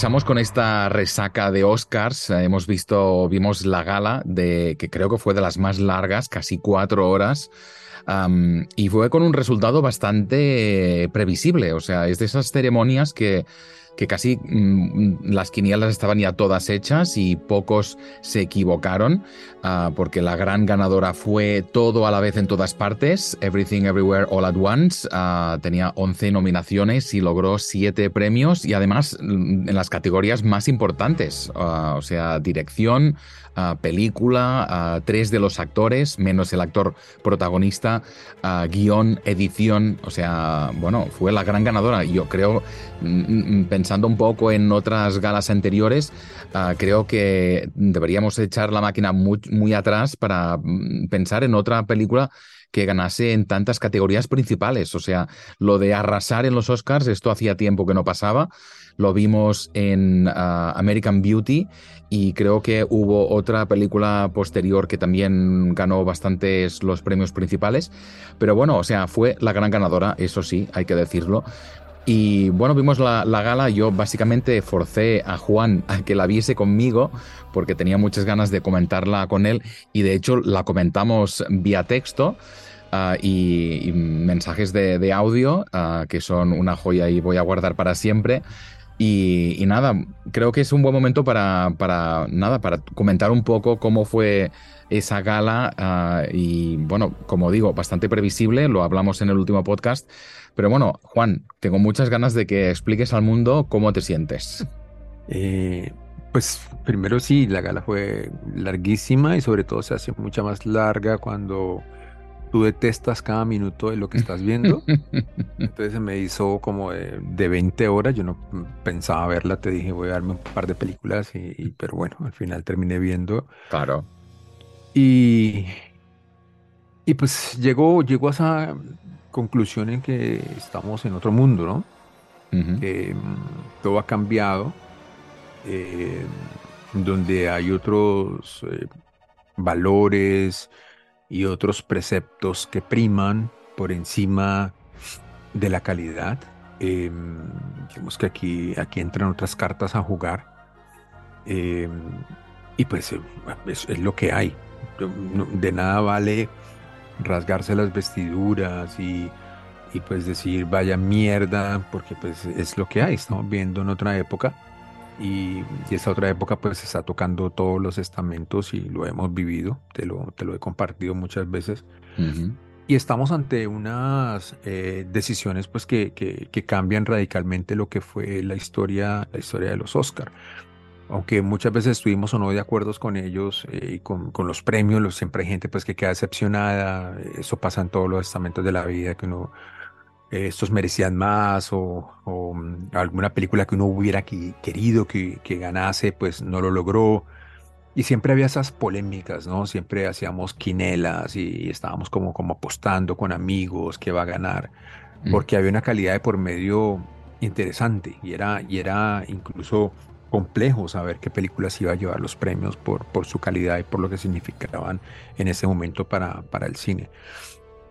regresamos con esta resaca de Oscars. Eh, hemos visto, vimos la gala de que creo que fue de las más largas, casi cuatro horas. y fue con un resultado bastante previsible. O sea, es de esas ceremonias que que casi mm, las quinielas estaban ya todas hechas y pocos se equivocaron, ah, porque la gran ganadora fue todo a la vez en todas partes, Everything Everywhere All at Once, ah, tenía 11 nominaciones y logró 7 premios y además mm, en las categorías más importantes, ah, o sea, dirección, película, tres de los actores, menos el actor protagonista, guion, edición, o sea, bueno, fue la gran ganadora. Yo creo, mm, pensando un poco en otras galas anteriores, creo que deberíamos echar la máquina muy, muy atrás para mm, pensar en otra película que ganase en tantas categorías principales. O sea, lo de arrasar en los Oscars, esto hacía tiempo que no pasaba. Lo vimos en ah, American Beauty y creo que hubo otra película posterior que también ganó bastantes los premios principales. Pero bueno, o sea, fue la gran ganadora, eso sí, hay que decirlo. Y bueno, vimos la, gala, yo básicamente forcé a Juan a que la viese conmigo porque tenía muchas ganas de comentarla con él y de hecho la comentamos vía texto. Ah, y, mensajes de, audio ah, que son una joya y voy a guardar para siempre. Y, nada, creo que es un buen momento para, para, nada, para comentar un poco cómo fue esa gala ah, y bueno, como digo, bastante previsible, lo hablamos en el último podcast, pero bueno, Juan, tengo muchas ganas de que expliques al mundo cómo te sientes. Eh, pues primero sí, la gala fue larguísima y sobre todo se hace mucha más larga cuando tú detestas cada minuto de lo que estás viendo. Entonces se me hizo como de, 20 horas, yo no pensaba verla, te dije voy a darme un par de películas, y, pero bueno, al final terminé viendo. Claro. Y, y pues llegó, llegó a esa conclusión en que estamos en otro mundo, ¿no? Mm, todo ha cambiado, eh, donde hay otros eh, valores, y otros preceptos que priman por encima de la calidad. Eh, digamos que aquí, aquí entran otras cartas a jugar. Em, y pues eh, es, lo que hay. De nada vale rasgarse las vestiduras y, y pues decir vaya mierda, porque pues es lo que hay. Estamos viendo en otra época y, esa otra época pues está tocando todos los estamentos y lo hemos vivido, te lo, te lo he compartido muchas veces. Y estamos ante unas eh, decisiones pues que, que, cambian radicalmente lo que fue la historia, la historia de los Oscar. Aunque muchas veces estuvimos o no de acuerdo con ellos eh, y con, con, los premios, siempre hay gente pues que queda decepcionada, eso pasa en todos los estamentos de la vida, que uno estos merecían más o, mm, alguna película que uno hubiera querido que, ganase, pues no lo logró. Y siempre había esas polémicas, ¿no? Siempre hacíamos quinelas y estábamos como, como apostando con amigos que va a ganar, mm. porque había una calidad de por medio interesante y era, y era incluso complejo saber qué películas iba a llevar los premios por, por su calidad y por lo que significaban en ese momento para, para el cine.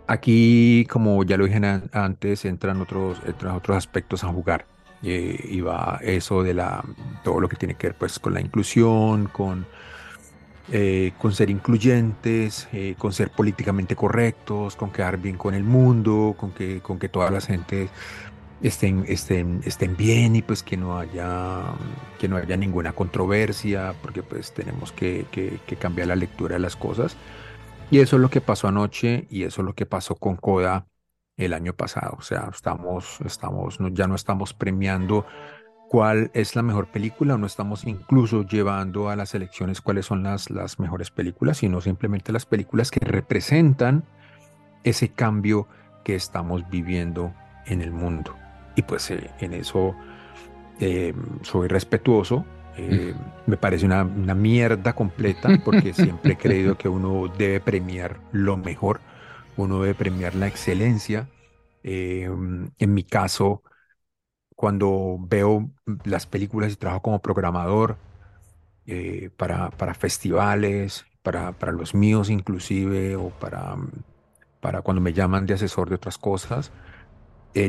Aquí, como ya lo dije antes, entran otros, otros aspectos a jugar. Eh, y va eso de la, todo lo que tiene que ver pues, con la inclusión, con, eh, con ser incluyentes, eh, con ser políticamente correctos, con quedar bien con el mundo, con que, con que todas las gentes estén, estén, estén bien y pues que no haya, que no haya ninguna controversia, porque pues tenemos que, que, que cambiar la lectura de las cosas. Y eso es lo que pasó anoche y eso es lo que pasó con Coda el año pasado. O sea, estamos, estamos, ya no estamos premiando cuál es la mejor película, no estamos incluso llevando a las elecciones cuáles son las, las mejores películas, sino simplemente las películas que representan ese cambio que estamos viviendo en el mundo. Y pues eh, en eso eh, soy respetuoso, eh, me parece una, mierda completa porque siempre he creído que uno debe premiar lo mejor, uno debe premiar la excelencia. Eh, en mi caso, cuando veo las películas y trabajo como programador eh, para, para, festivales, para, para, los míos inclusive, o para, para cuando me llaman de asesor de otras cosas,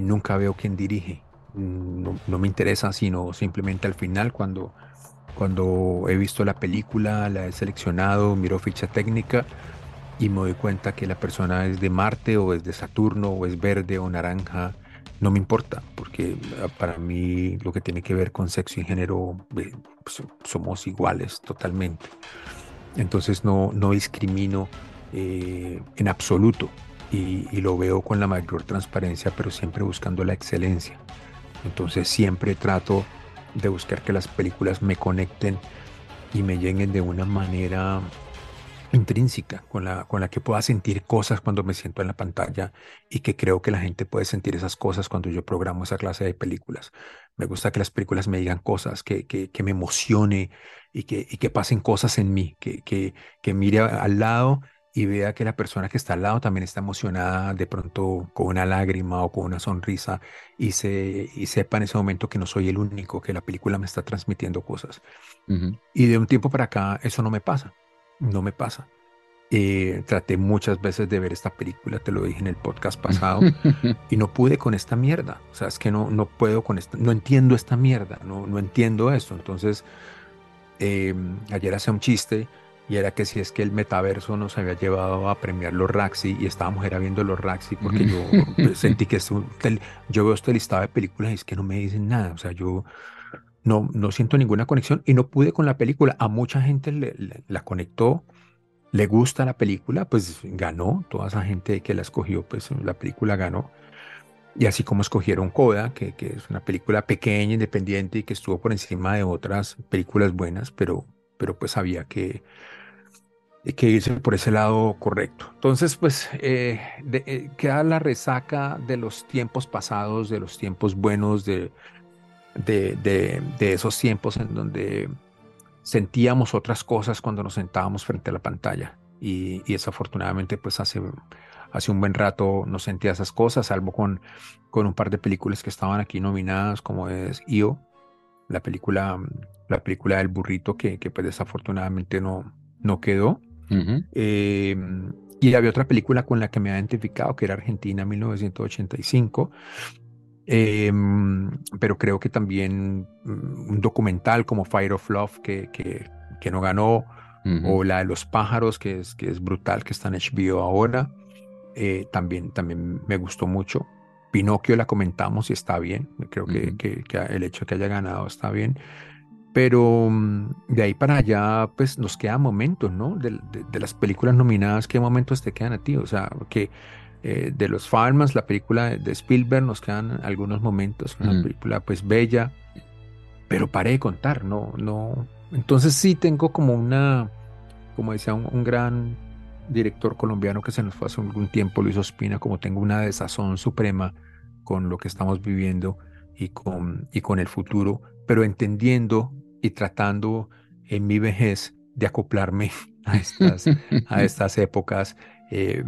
nunca veo quién dirige no, no, me interesa, sino simplemente al final cuando, cuando he visto la película, la he seleccionado, miro ficha técnica y me doy cuenta que la persona es de Marte o es de Saturno o es verde o naranja, no me importa, porque ah, para mí lo que tiene que ver con sexo y género pues, somos iguales totalmente. Entonces no, no discrimino eh, en absoluto y, y, lo veo con la mayor transparencia, pero siempre buscando la excelencia. Entonces siempre trato de buscar que las películas me conecten y me lleguen de una manera intrínseca, con la, con la que pueda sentir cosas cuando me siento en la pantalla y que creo que la gente puede sentir esas cosas cuando yo programo esa clase de películas. Me gusta que las películas me digan cosas, que, que, me emocione y que, que pasen cosas en mí, que, que, que mire al lado y vea que la persona que está al lado también está emocionada de pronto con una lágrima o con una sonrisa y, se, y sepa en ese momento que no soy el único, que la película me está transmitiendo cosas. Y de un tiempo para acá eso no me pasa no me pasa. Eh, traté muchas veces de ver esta película, te lo dije en el podcast pasado, y no pude con esta mierda. O sea, es que no, no puedo con esta, no entiendo esta mierda, no, no entiendo esto. Entonces, em, ayer hacía un chiste y era que si es que el metaverso nos había llevado a premiar los Raxi y estábamos era viendo los Raxi porque yo sentí que esto, yo veo este listado de películas y es que no me dicen nada. O sea, yo no, no siento ninguna conexión y no pude con la película. A mucha gente le, la conectó, le gusta la película, pues ganó. Toda esa gente que la escogió, pues la película ganó. Y así como escogieron Coda, que, que es una película pequeña, independiente y que estuvo por encima de otras películas buenas, pero, pero pues había que, que irse por ese lado correcto. Entonces, pues eh, eh, queda la resaca de los tiempos pasados, de los tiempos buenos, de de, esos tiempos en donde sentíamos otras cosas cuando nos sentábamos frente a la pantalla. Y, desafortunadamente, pues hace, hace un buen rato no sentía esas cosas, salvo con, con un par de películas que estaban aquí nominadas, como es Io, la película, la película del burrito, que, que pues desafortunadamente no, no quedó. Eh, y había otra película con la que me ha identificado, que era Argentina 1985, Em, pero creo que también mm, un documental como Fire of Love que, que, que no ganó, o la de los pájaros, que es, que es brutal, que está en HBO ahora, eh, también, también me gustó mucho. Pinocchio la comentamos y está bien, creo que, que, el hecho de que haya ganado está bien. Pero mm, de ahí para allá, pues nos quedan momentos, ¿no? De, de, de, las películas nominadas, ¿qué momentos te quedan a ti? O sea, que eh, de los Farmers, la película de Spielberg, nos quedan algunos momentos, una mm. película pues bella, pero paré de contar, no, no. Entonces sí tengo como una, como decía un, gran director colombiano que se nos fue hace algún tiempo, Luis Ospina, como tengo una desazón suprema con lo que estamos viviendo y con, y con el futuro, pero entendiendo y tratando en mi vejez de acoplarme a estas, a estas épocas eh,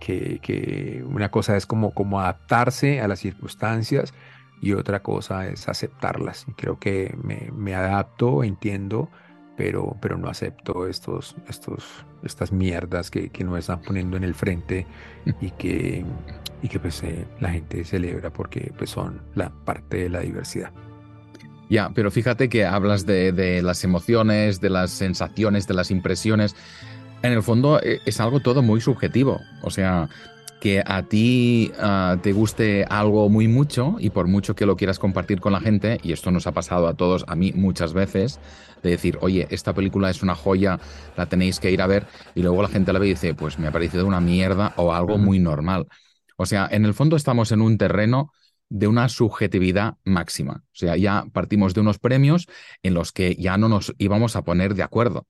que, una cosa es como, como adaptarse a las circunstancias y otra cosa es aceptarlas. Y creo que me, me adapto, entiendo, pero, pero no acepto estos, estos, estas mierdas que, que nos están poniendo en el frente y que, y que pues, eh, la gente celebra porque pues, son la parte de la diversidad. Ya, pero fíjate que hablas de, de, las emociones, de las sensaciones, de las impresiones en el fondo eh, es algo todo muy subjetivo. O sea, que a ti ah, te guste algo muy mucho y por mucho que lo quieras compartir con la gente, y esto nos ha pasado a todos, a mí muchas veces, de decir, oye, esta película es una joya, la tenéis que ir a ver, y luego la gente la ve y dice, pues me ha parecido una mierda o algo muy normal. O sea, en el fondo estamos en un terreno de una subjetividad máxima. O sea, ya partimos de unos premios en los que ya no nos íbamos a poner de acuerdo.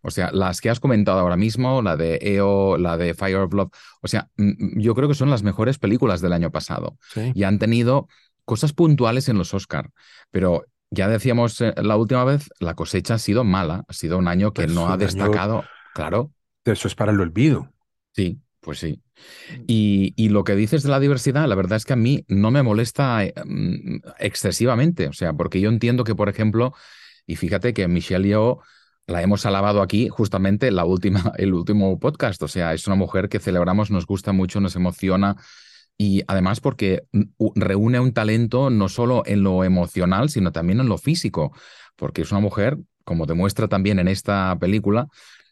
O sea, las que has comentado ahora mismo, la de EO, la de Fire of Love, o sea, yo creo que son las mejores películas del año pasado. Y han tenido cosas puntuales en los Oscar, pero ya decíamos eh, la última vez, la cosecha ha sido mala, ha sido un año que pues no ha destacado, claro. Eso es para el olvido. Sí, pues sí. Mm. Y, y, lo que dices de la diversidad, la verdad es que a mí no me molesta eh, mm, excesivamente, o sea, porque yo entiendo que, por ejemplo, y fíjate que Michelle Yeoh la hemos alabado aquí justamente la última, el último podcast. O sea, es una mujer que celebramos, nos gusta mucho, nos emociona, y además porque reúne un talento no solo en lo emocional, sino también en lo físico, porque es una mujer, como demuestra también en esta película,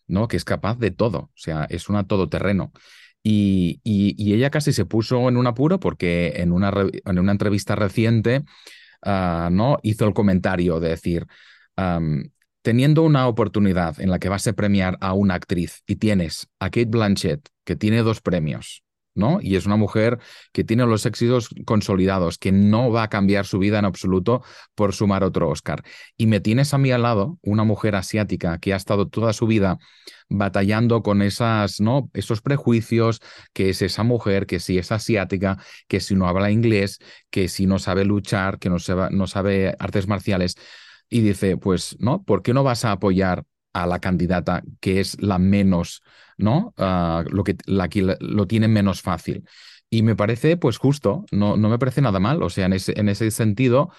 ¿no? que es capaz de todo, o sea, es una todoterreno. Y, y, ella casi se puso en un apuro porque en una, en una entrevista reciente ah, ¿no? hizo el comentario de decir, teniendo una oportunidad en la que vas a premiar a una actriz y tienes a Kate Blanchett, que tiene dos premios, ¿no? Y es una mujer que tiene los éxitos consolidados, que no va a cambiar su vida en absoluto por sumar otro Oscar. Y me tienes a mí al lado una mujer asiática que ha estado toda su vida batallando con esos prejuicios, que es esa mujer, que si es asiática, que si no habla inglés, que si no sabe luchar, que no, no sabe artes marciales. Y dice, pues, ¿no? ¿Por qué no vas a apoyar a la candidata que es la menos, ¿no? Ah, lo que lo tiene menos fácil. Y me parece, pues justo, no, no me parece nada mal. O sea, en ese, en ese sentido,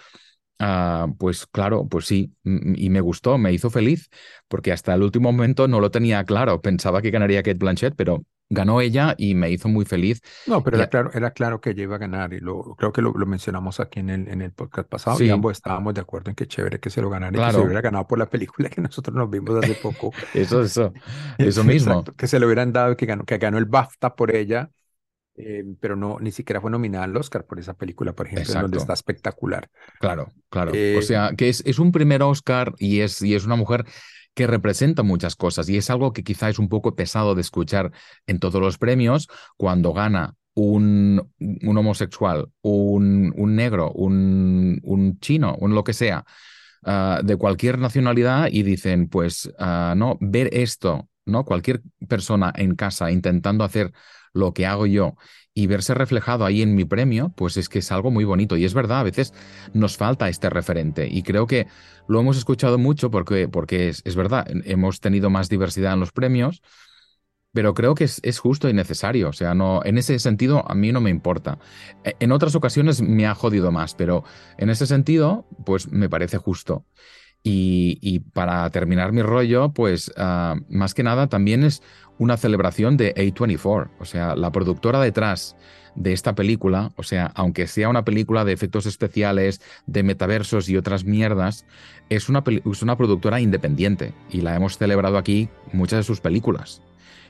ah, pues claro, pues sí, y me gustó, me hizo feliz, porque hasta el último momento no lo tenía claro. Pensaba que ganaría Kate Blanchett, pero ganó ella y me hizo muy feliz. No, pero era claro, era claro que ella iba a ganar y lo, creo que lo, mencionamos aquí en el, en el podcast pasado y ambos estábamos de acuerdo en que chévere que se lo ganara y que se hubiera ganado por la película que nosotros nos vimos hace poco. eso, eso, eso mismo. que se lo hubieran dado que ganó, que ganó el BAFTA por ella. Eh, pero no, ni siquiera fue nominada al Oscar por esa película, por ejemplo, donde está espectacular. Claro, claro. o eh, sea, que es, es un primer Oscar y es, y es una mujer que representa muchas cosas y es algo que quizá es un poco pesado de escuchar en todos los premios cuando gana un, un homosexual, un, un negro, un, un, chino, lo que sea, ah, de cualquier nacionalidad y dicen, pues, ah, no, ver esto, ¿no? Cualquier persona en casa intentando hacer lo que hago yo y verse reflejado ahí en mi premio, pues es que es algo muy bonito. Y es verdad, a veces nos falta este referente. Y creo que lo hemos escuchado mucho porque, porque es, verdad, hemos tenido más diversidad en los premios, pero creo que es, es, justo y necesario. O sea, no, en ese sentido a mí no me importa. E, en otras ocasiones me ha jodido más, pero en ese sentido, pues me parece justo. Y, para terminar mi rollo, pues ah, más que nada también es una celebración de A24, o sea, la productora detrás de esta película, o sea, aunque sea una película de efectos especiales, de metaversos y otras mierdas, es una, es una productora independiente y la hemos celebrado aquí muchas de sus películas.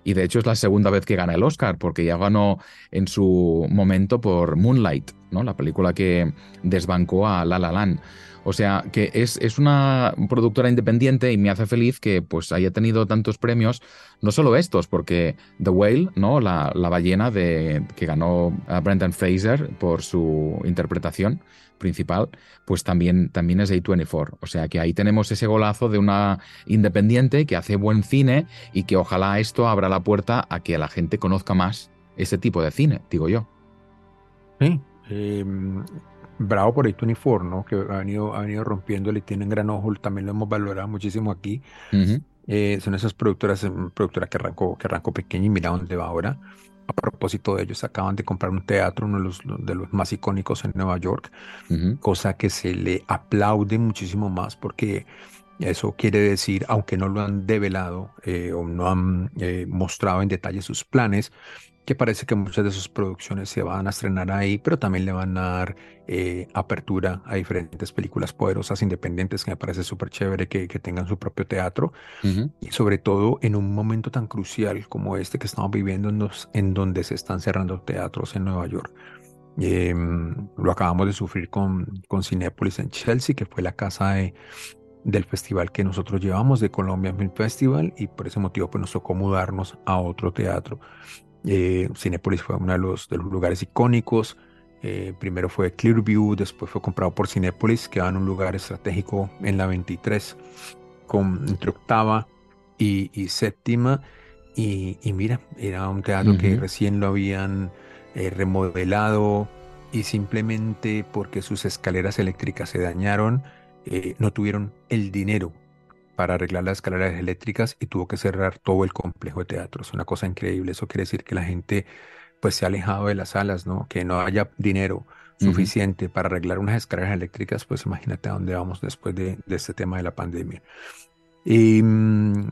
Y de hecho es la segunda vez que gana el Oscar, porque ya ganó en su momento por Moonlight, ¿no? la película que desbancó a La La Land. O sea, que es, es, una productora independiente y me hace feliz que pues haya tenido tantos premios, no solo estos, porque The Whale, ¿no? La, la ballena de, que ganó a Brendan Fraser por su interpretación principal, pues también, también es A24. O sea que ahí tenemos ese golazo de una independiente que hace buen cine y que ojalá esto abra la puerta a que la gente conozca más ese tipo de cine, digo yo. Sí, em, bravo por A24, ¿no? Que ha venido, ha venido rompiéndole y tiene un gran ojo, también lo hemos valorado muchísimo aquí. Eh, son esas productoras, mm, productora que arrancó, que arrancó pequeña y mira dónde va ahora. A propósito de ellos, acaban de comprar un teatro, uno de los, de los más icónicos en Nueva York, cosa que se le aplaude muchísimo más porque eso quiere decir, aunque no lo han develado eh, o no han eh, mostrado en detalle sus planes, que parece que muchas de sus producciones se van a estrenar ahí, pero también le van a dar eh, apertura a diferentes películas poderosas independientes, que me parece súper chévere que, que, tengan su propio teatro, y sobre todo en un momento tan crucial como este que estamos viviendo en, en donde se están cerrando teatros en Nueva York. Em, lo acabamos de sufrir con, con Cinépolis en Chelsea, que fue la casa de, del festival que nosotros llevamos de Colombia Film Festival y por ese motivo pues nos tocó mudarnos a otro teatro. Eh, Cinepolis fue uno de los, de los lugares icónicos. Eh, primero fue Clearview, después fue comprado por Cinepolis, que en un lugar estratégico en la 23, con, entre octava y, séptima. Y, mira, era un teatro que recién lo habían eh, remodelado y simplemente porque sus escaleras eléctricas se dañaron, eh, no tuvieron el dinero para arreglar las escaleras eléctricas y tuvo que cerrar todo el complejo de teatro. Es una cosa increíble. Eso quiere decir que la gente pues se ha alejado de las salas, ¿no? Que no haya dinero suficiente para arreglar unas escaleras eléctricas, pues imagínate a dónde vamos después de, este tema de la pandemia. Y, mm,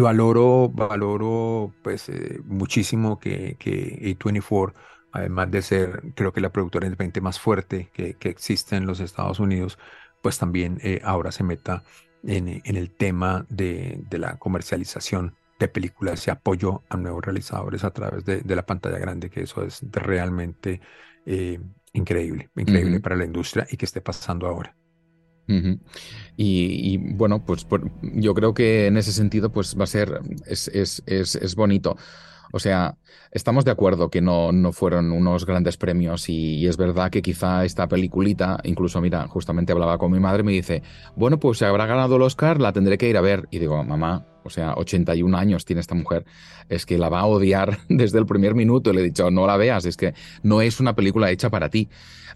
valoro, valoro pues eh, muchísimo que, que A24 además de ser, creo que la productora independiente más fuerte que, que existe en los Estados Unidos, pues también eh, ahora se meta en, en el tema de, de, la comercialización de películas y apoyo a nuevos realizadores a través de, de la pantalla grande, que eso es realmente eh, increíble, increíble para la industria y que esté pasando ahora. y, bueno, pues yo creo que en ese sentido pues va a ser, es, es, es, es bonito. O sea, estamos de acuerdo que no, no fueron unos grandes premios y, es verdad que quizá esta peliculita, incluso mira, justamente hablaba con mi madre y me dice, bueno, pues si habrá ganado el Oscar, la tendré que ir a ver. Y digo, mamá, o sea, 81 años tiene esta mujer, es que la va a odiar desde el primer minuto. Le he dicho, no la veas, es que no es una película hecha para ti.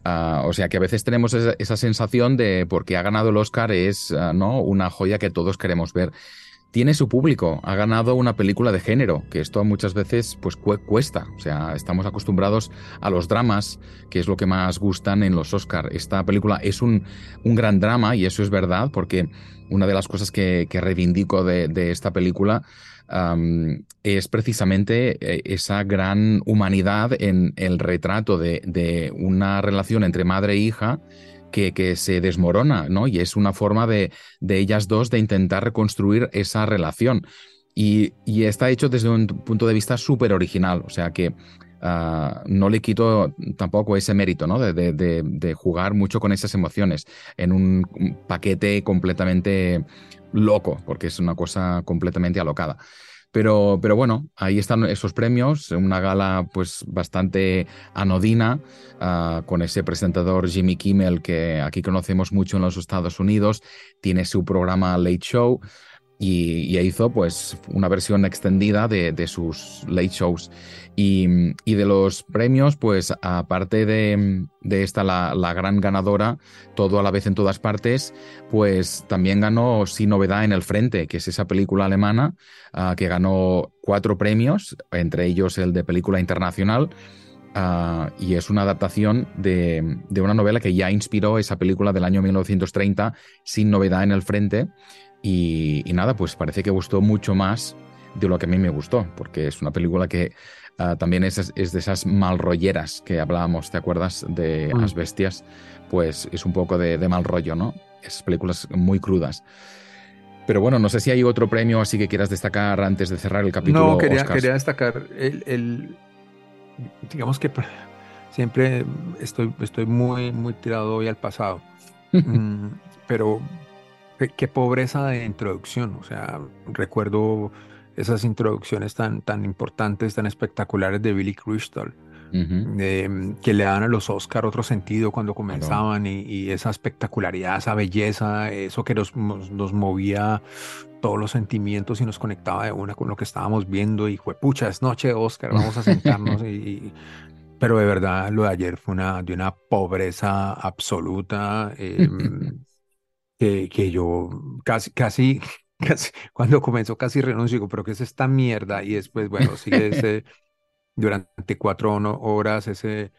Ah, o sea que a veces tenemos esa, sensación de porque ha ganado el Oscar es ah, ¿no? una joya que todos queremos ver tiene su público, ha ganado una película de género, que esto muchas veces pues cuesta, o sea, estamos acostumbrados a los dramas, que es lo que más gustan en los Oscar. Esta película es un, un gran drama y eso es verdad, porque una de las cosas que, reivindico de, esta película es precisamente eh, esa gran humanidad en el retrato de, de una relación entre madre e hija que, se desmorona, ¿no? Y es una forma de, de ellas dos de intentar reconstruir esa relación. Y, está hecho desde un punto de vista súper original, o sea que ah, no le quito tampoco ese mérito, ¿no? De, de, jugar mucho con esas emociones en un paquete completamente loco, porque es una cosa completamente alocada. Pero, pero bueno, ahí están esos premios, una gala pues bastante anodina, ah, con ese presentador Jimmy Kimmel que aquí conocemos mucho en los Estados Unidos, tiene su programa Late Show y, hizo pues una versión extendida de, sus late shows. Y, de los premios, pues aparte de, esta, la, gran ganadora, todo a la vez en todas partes, pues también ganó Sin Novedad en el Frente, que es esa película alemana ah, que ganó cuatro premios, entre ellos el de película internacional. Ah, y es una adaptación de, una novela que ya inspiró esa película del año 1930, Sin Novedad en el Frente, y, nada, pues parece que gustó mucho más de lo que a mí me gustó, porque es una película que ah, también es, es, de esas malrolleras que hablábamos, ¿te acuerdas? De mm. Las Bestias, pues es un poco de, mal rollo, ¿no? Esas películas muy crudas. Pero bueno, no sé si hay otro premio así que quieras destacar antes de cerrar el capítulo. No, quería, quería destacar el, digamos que siempre estoy, estoy muy, muy tirado hoy al pasado. Mm, pero qué, pobreza de introducción. O sea, recuerdo esas introducciones tan, tan importantes, tan espectaculares de Billy Crystal. Que le dan a los Oscar otro sentido cuando comenzaban y, esa espectacularidad, esa belleza, eso que nos, nos, movía todos los sentimientos y nos conectaba de una con lo que estábamos viendo y fue, pucha, es noche de Oscar, vamos a sentarnos y, pero de verdad lo de ayer fue una, de una pobreza absoluta. Em, que, yo casi, casi, casi, cuando comenzó casi renuncio, digo, pero ¿qué es esta mierda? Y después, bueno, sigue ese, durante cuatro horas ese,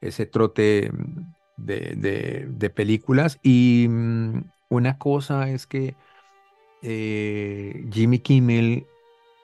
ese trote de, de, películas. Y mm, una cosa es que eh, Jimmy Kimmel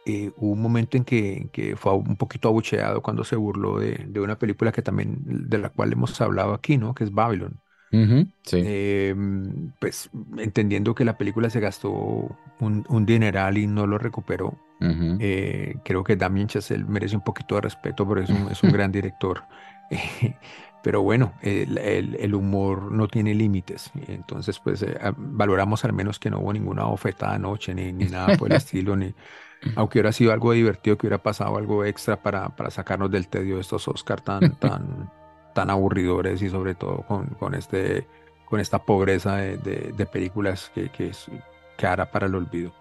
eh, hubo un momento en que, que, fue un poquito abucheado cuando se burló de, de, una película que también, de la cual hemos hablado aquí, ¿no? Que es Babylon sí. Em, pues entendiendo que la película se gastó un, dineral y no lo recuperó, eh, creo que Damien Chazelle merece un poquito de respeto, pero es un, es un gran director. pero bueno, el, humor no tiene límites, entonces pues eh, valoramos al menos que no hubo ninguna oferta anoche ni, ni nada por el estilo, ni, aunque hubiera sido algo divertido, que hubiera pasado algo extra para, para sacarnos del tedio de estos Oscar tan, tan, tan aburridores y sobre todo con, con este, con esta pobreza de, películas que, que, que hará para el olvido.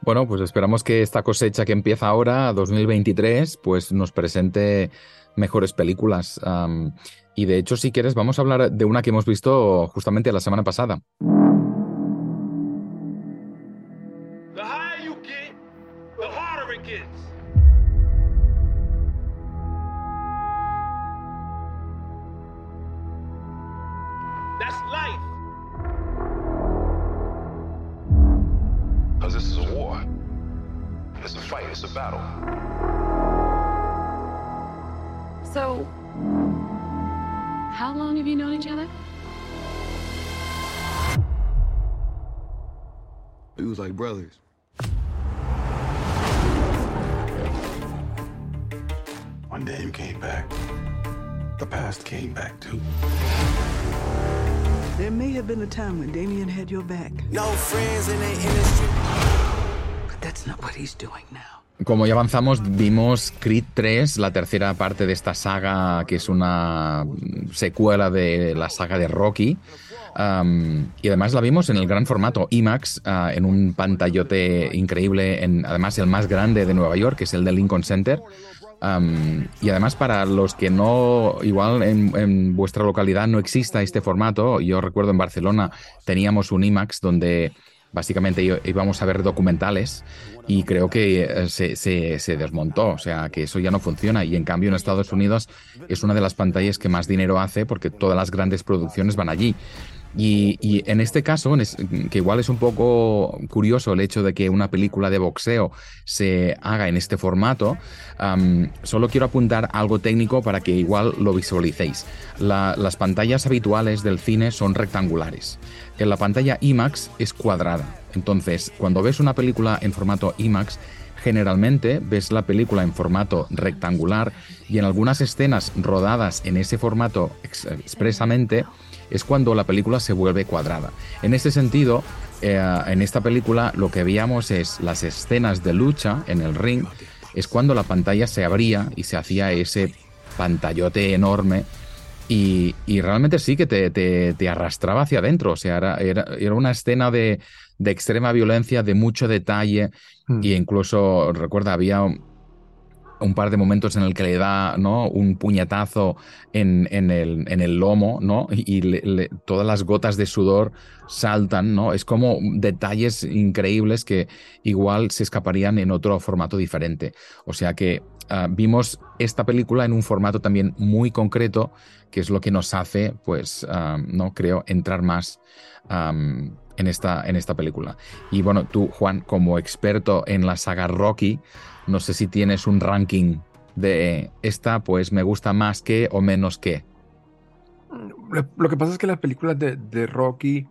Bueno, pues esperamos que esta cosecha que empieza ahora, 2023, pues nos presente mejores películas. y de hecho, si quieres, vamos a hablar de una que hemos visto justamente la semana pasada. Como ya avanzamos, vimos Creed 3, la tercera parte de esta saga, que es una secuela de la saga de Rocky. Um, y además la vimos en el gran formato IMAX, uh, en un pantallote increíble, en, además el más grande de Nueva York, que es el de Lincoln Center. Um, y además para los que no, igual en, en, vuestra localidad no exista este formato, yo recuerdo en Barcelona teníamos un IMAX donde básicamente íbamos a ver documentales y creo que eh, se, desmontó, o sea que eso ya no funciona y en cambio en Estados Unidos es una de las pantallas que más dinero hace porque todas las grandes producciones van allí. Y, en este caso, que igual es un poco curioso el hecho de que una película de boxeo se haga en este formato, solo quiero apuntar algo técnico para que igual lo visualicéis. La, las pantallas habituales del cine son rectangulares. En la pantalla IMAX es cuadrada. Entonces, cuando ves una película en formato IMAX, generalmente ves la película en formato rectangular y en algunas escenas rodadas en ese formato ex expresamente, es cuando la película se vuelve cuadrada. En este sentido, eh, en esta película lo que veíamos es las escenas de lucha en el ring, es cuando la pantalla se abría y se hacía ese pantallote enorme y, y realmente sí que te, te, te, arrastraba hacia adentro, o sea, era, era, era una escena de, de, extrema violencia, de mucho detalle, mm. y incluso, recuerda, había un par de momentos en el que le da ¿no? un puñetazo en, en, el, en el, lomo, ¿no? Y todas las gotas de sudor saltan, ¿no? Es como detalles increíbles que igual se escaparían en otro formato diferente. O sea que uh, vimos esta película en un formato también muy concreto, que es lo que nos hace, pues, um, no creo, entrar más en, esta, en esta película. Y bueno, tú, Juan, como experto en la saga Rocky, no sé si tienes un ranking de esta, pues me gusta más que o menos que. Lo que pasa es que las películas de, de Rocky,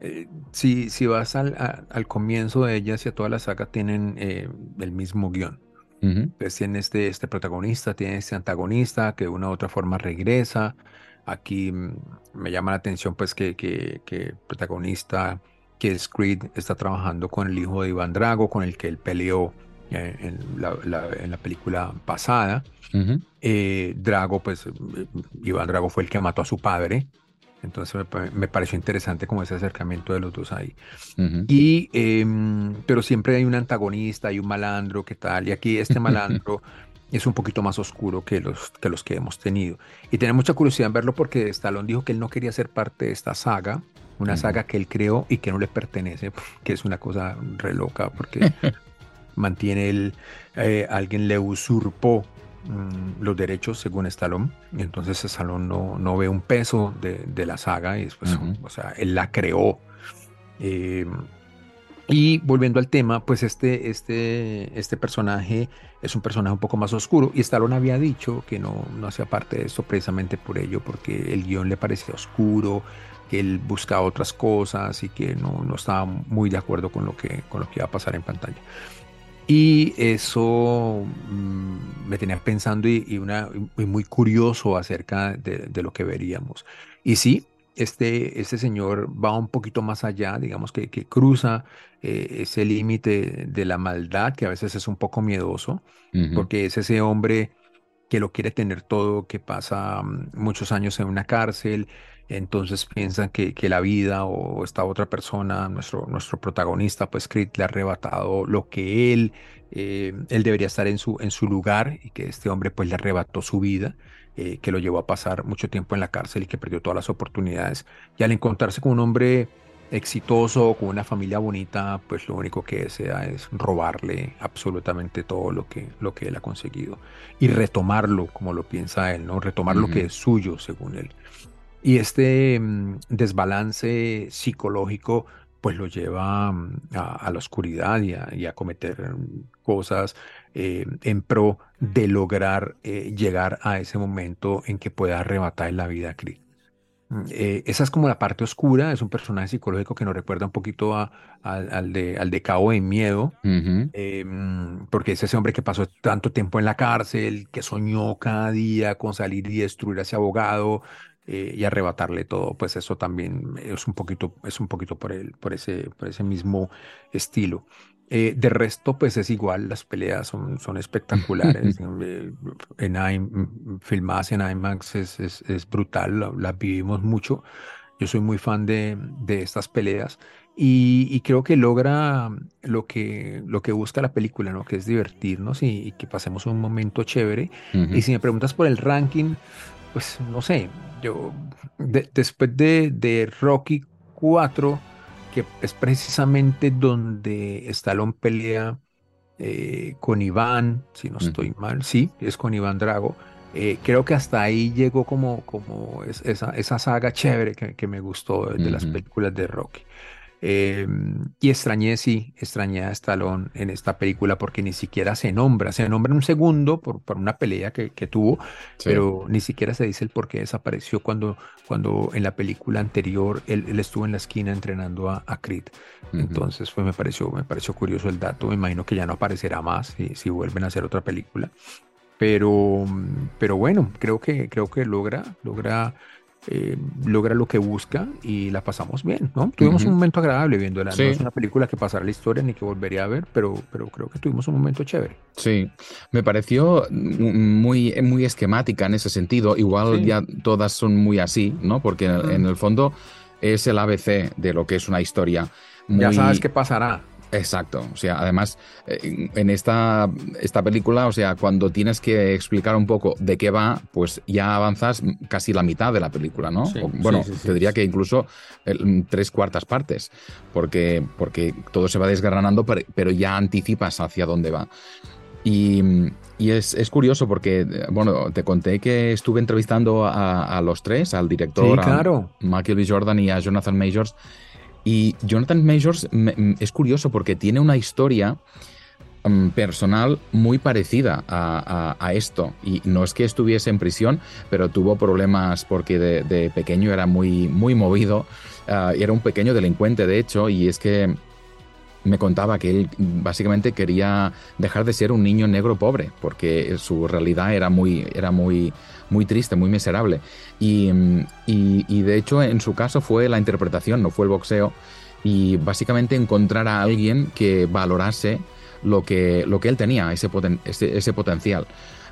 eh, si, si, vas al, a, al, comienzo de ellas y a toda la saga, tienen eh, el mismo guion. Uh -huh. Entonces tiene este, este protagonista, tiene este antagonista que de una u otra forma regresa. Aquí mm, me llama la atención pues que, que, que el protagonista, que es Creed, está trabajando con el hijo de Iván Drago, con el que él peleó en la, la, en la película pasada. Uh -huh. eh, Drago, pues Iván Drago fue el que mató a su padre. Entonces me, me pareció interesante como ese acercamiento de los dos ahí. Uh -huh. Y, eh, pero siempre hay un antagonista, hay un malandro, ¿qué tal? Y aquí este malandro es un poquito más oscuro que los, que los que hemos tenido. Y tenía mucha curiosidad en verlo porque Stallone dijo que él no quería ser parte de esta saga, una uh -huh. saga que él creó y que no le pertenece, que es una cosa re loca porque mantiene el, eh, alguien le usurpó mmm, los derechos según Stallone, y entonces Stallone no, no ve un peso de, de la saga, y después, uh -huh. o sea, él la creó. Eh, y volviendo al tema, pues este, este, este personaje es un personaje un poco más oscuro y Stallone había dicho que no, no hacía parte de esto precisamente por ello, porque el guion le parecía oscuro, que él buscaba otras cosas y que no, no estaba muy de acuerdo con lo, que, con lo que iba a pasar en pantalla. Y eso mmm, me tenía pensando y, y, una, y muy curioso acerca de, de, lo que veríamos. Y sí, este, este señor va un poquito más allá, digamos que, que cruza eh, ese límite de la maldad, que a veces es un poco miedoso, uh -huh. porque es ese hombre que lo quiere tener todo, que pasa mm, muchos años en una cárcel, entonces piensan que, que, la vida o esta otra persona, nuestro, nuestro protagonista, pues Creed le ha arrebatado lo que él, eh, él debería estar en su, en su lugar y que este hombre pues le arrebató su vida, eh, que lo llevó a pasar mucho tiempo en la cárcel y que perdió todas las oportunidades. Y al encontrarse con un hombre exitoso, con una familia bonita, pues lo único que desea es robarle absolutamente todo lo que, lo que él ha conseguido y retomarlo como lo piensa él, ¿no? Retomar uh -huh. lo que es suyo, según él. Y este mmm, desbalance psicológico pues lo lleva mm, a, la oscuridad y a, cometer mm, cosas eh, en pro de lograr eh, llegar a ese momento en que pueda arrebatar la vida a Creed. Mm, eh, esa es como la parte oscura, es un personaje psicológico que nos recuerda un poquito al, de, al de Cabo de Miedo, porque es ese hombre que pasó tanto tiempo en la cárcel, que soñó cada día con salir y destruir a ese abogado, eh, y arrebatarle todo, pues eso también es un poquito, es un poquito por, el, por, ese, por ese mismo estilo. Eh, de resto, pues es igual, las peleas son, son espectaculares. Eh, en filmadas en IMAX es, es, es brutal, las vivimos mucho. Yo soy muy fan de, de estas peleas y, creo que logra lo que, lo que busca la película, ¿no? Que es divertirnos y, que pasemos un momento chévere. Y si me preguntas por el ranking, pues no sé, yo después de, de, Rocky 4, que es precisamente donde Stallone pelea eh, con Iván, si no estoy mal, sí, es con Iván Drago. Eh, creo que hasta ahí llegó como, como esa, esa saga chévere que, me gustó de, las películas de Rocky. Eh, y extrañé, sí, extrañé a Stallone en esta película porque ni siquiera se nombra, se nombra un segundo por, por una pelea que, que tuvo, pero ni siquiera se dice el por qué desapareció cuando, cuando en la película anterior él, él estuvo en la esquina entrenando a, a Creed. Entonces me, pareció, me pareció curioso el dato, me imagino que ya no aparecerá más si, si vuelven a hacer otra película. Pero, pero bueno, creo que, creo que logra, logra eh, logra lo que busca y la pasamos bien, ¿no? Tuvimos un momento agradable viéndola. No es una película que pasará la historia ni que volvería a ver, pero, pero creo que tuvimos un momento chévere. Sí, me pareció muy, muy esquemática en ese sentido. Igual ya todas son muy así, ¿no? Porque en el, fondo es el ABC de lo que es una historia. Ya sabes qué pasará. Exacto, o sea, además eh, en esta, esta película, o sea, cuando tienes que explicar un poco de qué va, pues ya avanzas casi la mitad de la película, ¿no? bueno, te diría que incluso tres cuartas partes, porque, porque todo se va desgranando, pero, ya anticipas hacia dónde va. Y, es, curioso porque, bueno, te conté que estuve entrevistando a, los tres, al director, a Michael B. Jordan y a Jonathan Majors, y Jonathan Majors mm, es curioso porque tiene una historia mm, personal muy parecida a, esto. Y no es que estuviese en prisión, pero tuvo problemas porque de, pequeño era muy, muy movido. Ah, era un pequeño delincuente, de hecho, y es que me contaba que él básicamente quería dejar de ser un niño negro pobre, porque su realidad era muy, era muy, muy triste, muy miserable. Y, y, de hecho, en su caso fue la interpretación, no fue el boxeo, y básicamente encontrar a alguien que valorase lo que, lo que él tenía, ese, ese, potencial.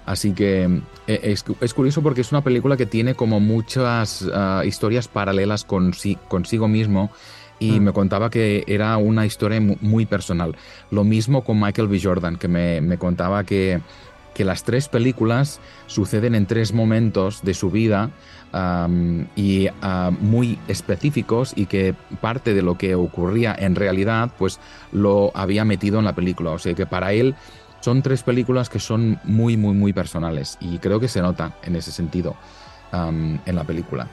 Así que e, es, es, curioso porque es una película que tiene como muchas ah, historias paralelas con, consigo mismo y mm. me contaba que era una historia muy personal. Lo mismo con Michael B. Jordan, que me, me contaba que, que, las tres películas suceden en tres momentos de su vida y ah, muy específicos y que parte de lo que ocurría en realidad pues lo había metido en la película. O sea que para él son tres películas que son muy, muy, muy personales y creo que se nota en ese sentido en la película.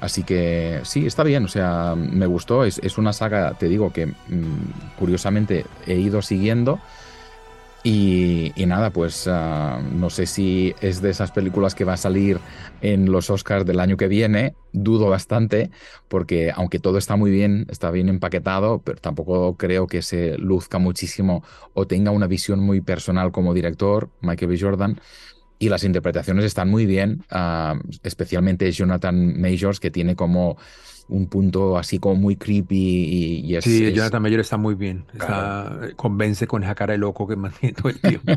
Así que sí, está bien, o sea, me gustó, es, una saga, te digo, que mm, curiosamente he ido siguiendo. Y, nada, pues ah, no sé si es de esas películas que va a salir en los Oscars del año que viene, dudo bastante, porque aunque todo está muy bien, está bien empaquetado, pero tampoco creo que se luzca muchísimo o tenga una visión muy personal como director, Michael B. Jordan y las interpretaciones están muy bien, ah, especialmente Jonathan Majors, que tiene como un punto así como muy creepy y, Sí, Jonathan Majors está muy bien, convence con esa cara de loco que mantiene todo el tiempo,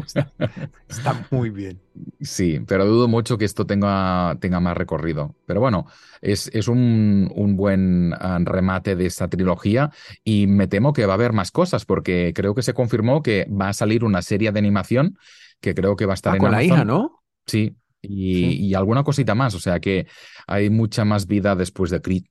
está, muy bien. Sí, pero dudo mucho que esto tenga, tenga más recorrido. Pero bueno, es, es un, un, buen ah, remate de esta trilogía y me temo que va a haber más cosas porque creo que se confirmó que va a salir una serie de animación que creo que va a estar ah, en con la hija, ¿no? Sí, y, y, alguna cosita más, o sea que hay mucha más vida después de Creed.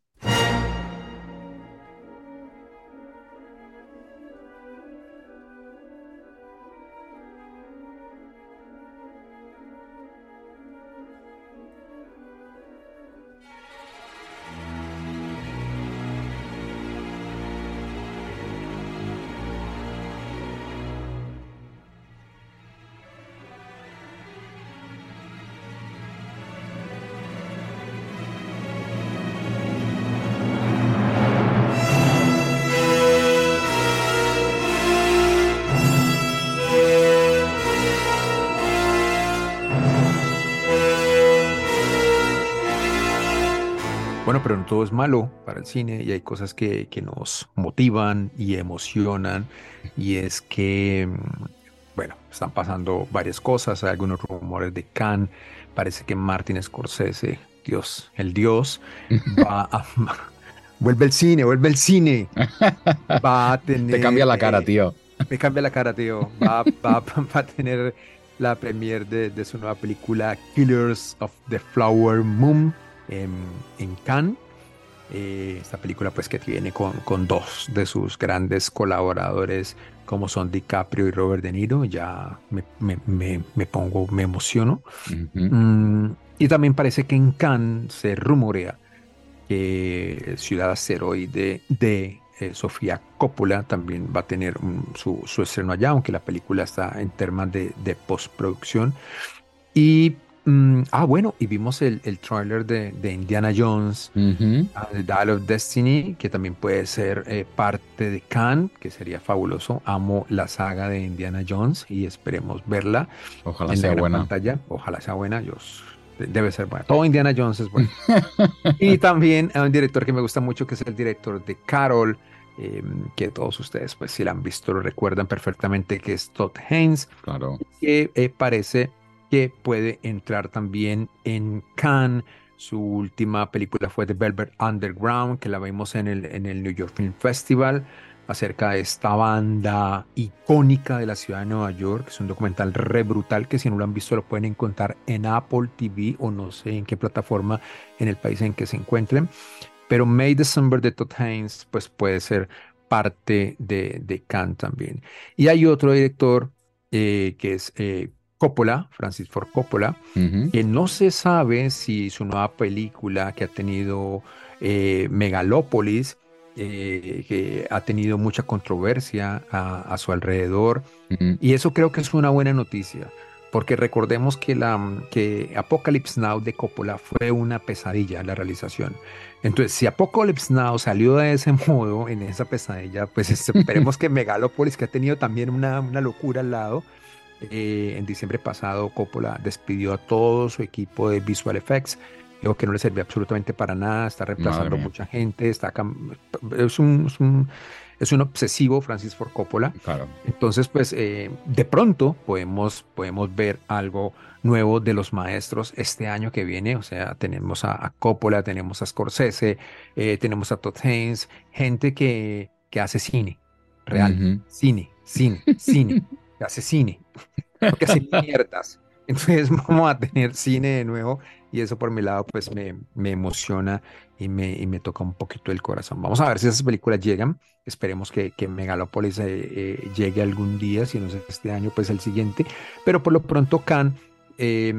El cine y hay cosas que, que nos motivan y emocionan y es que, mm, bueno, están pasando varias cosas, hay algunos rumores de Cannes, parece que Martin Scorsese, Dios, el Dios, va a... Vuelve el cine, vuelve el cine. Va a tener... Te cambia la cara, eh, tío. Me cambia la cara, tío. Va, va- va a tener la premiere de, de su nueva película Killers of the Flower Moon en, en Cannes. Eh, esta película pues que viene con, con dos de sus grandes colaboradores como son DiCaprio y Robert De Niro. Ya me, me- me- me pongo, me emociono. Mm, y también parece que en Cannes se rumorea que Ciudad Asteroide de eh, Sofía Coppola también va a tener un- su, su estreno allá, aunque la película está en temas de, de postproducción. Y, mm, ah, bueno, y vimos el, el tráiler de, de Indiana Jones, Ujú. ah, The Dial of Destiny, que también puede ser eh, parte de Cannes, que sería fabuloso. Amo la saga de Indiana Jones y esperemos verla Ojalá en la sea gran buena. pantalla. Ojalá sea buena. Yo, debe ser buena. Todo Indiana Jones es bueno. y también hay un director que me gusta mucho, que es el director de Carol, eh, que todos ustedes, pues si la han visto, lo recuerdan perfectamente, que es Todd Haynes, Claro. que eh, parece que puede entrar también en Cannes. Su última película fue The Velvet Underground, que la vimos en el, en el New York Film Festival, acerca de esta banda icónica de la ciudad de Nueva York. Es un documental re brutal que si no lo han visto lo pueden encontrar en Apple TV o no sé en qué plataforma en el país en que se encuentren. Pero May December de Todd Haynes pues puede ser parte de, de Cannes también. Y hay otro director eh, que es eh, Coppola, Francis Ford Coppola, que no se sabe si su nueva película que ha tenido eh, Megalópolis, eh, que ha tenido mucha controversia a, a su alrededor, y eso creo que es una buena noticia, porque recordemos que, la, que Apocalypse Now de Coppola fue una pesadilla la realización. Entonces, si Apocalypse Now salió de ese modo, en esa pesadilla, pues esperemos que Megalópolis, que ha tenido también una, una locura al lado, eh, en diciembre pasado Coppola despidió a todo su equipo de Visual Effects, dijo que no le servía absolutamente para nada, está reemplazando mía. mucha gente, está es un, es un, es un obsesivo Francis Ford Coppola. Claro. Entonces, pues eh, de pronto podemos, podemos ver algo nuevo de los maestros este año que viene. O sea, tenemos a, a Coppola, tenemos a Scorsese, eh, tenemos a Todd Haynes, gente que, que hace cine, real, cine, cine, cine, que hace cine, que hace mierdas. Entonces vamos a tener cine de nuevo y eso por mi lado pues me, me emociona y me, y me toca un poquito el corazón. Vamos a ver si esas películas llegan. Esperemos que, que Megalopolis eh, eh, llegue algún día, si no es este año, pues el siguiente. Pero por lo pronto Cannes, eh,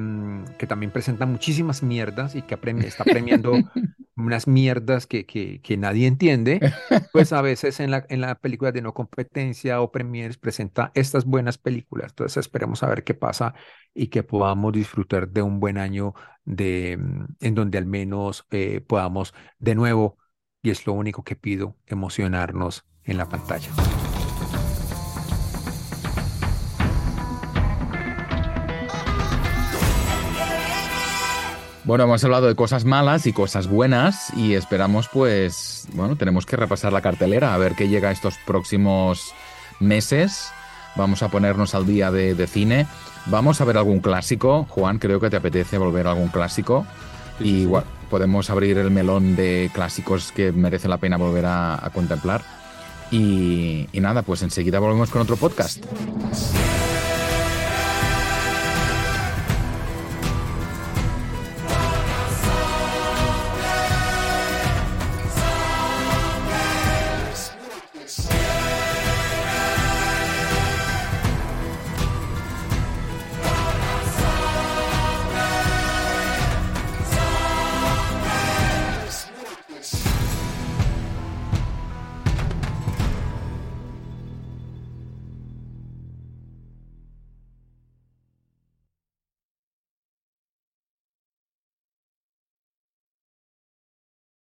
que también presenta muchísimas mierdas y que apremi- está premiando unas mierdas que, que, que nadie entiende, pues a veces en la, en la película de no competencia o premiers presenta estas buenas películas. Entonces esperemos a ver qué pasa y que podamos disfrutar de un buen año de, mm, en donde al menos eh, podamos de nuevo, y es lo único que pido, emocionarnos en la pantalla. Bueno, hemos hablado de cosas malas y cosas buenas y esperamos pues, bueno, tenemos que repasar la cartelera a ver qué llega estos próximos meses. Vamos a ponernos al día de, de cine. Vamos a ver algún clásico. Juan, creo que te apetece volver a algún clásico. Sí, y igual podemos abrir el melón de clásicos que merece la pena volver a, a contemplar. Y, y nada, pues enseguida volvemos con otro podcast.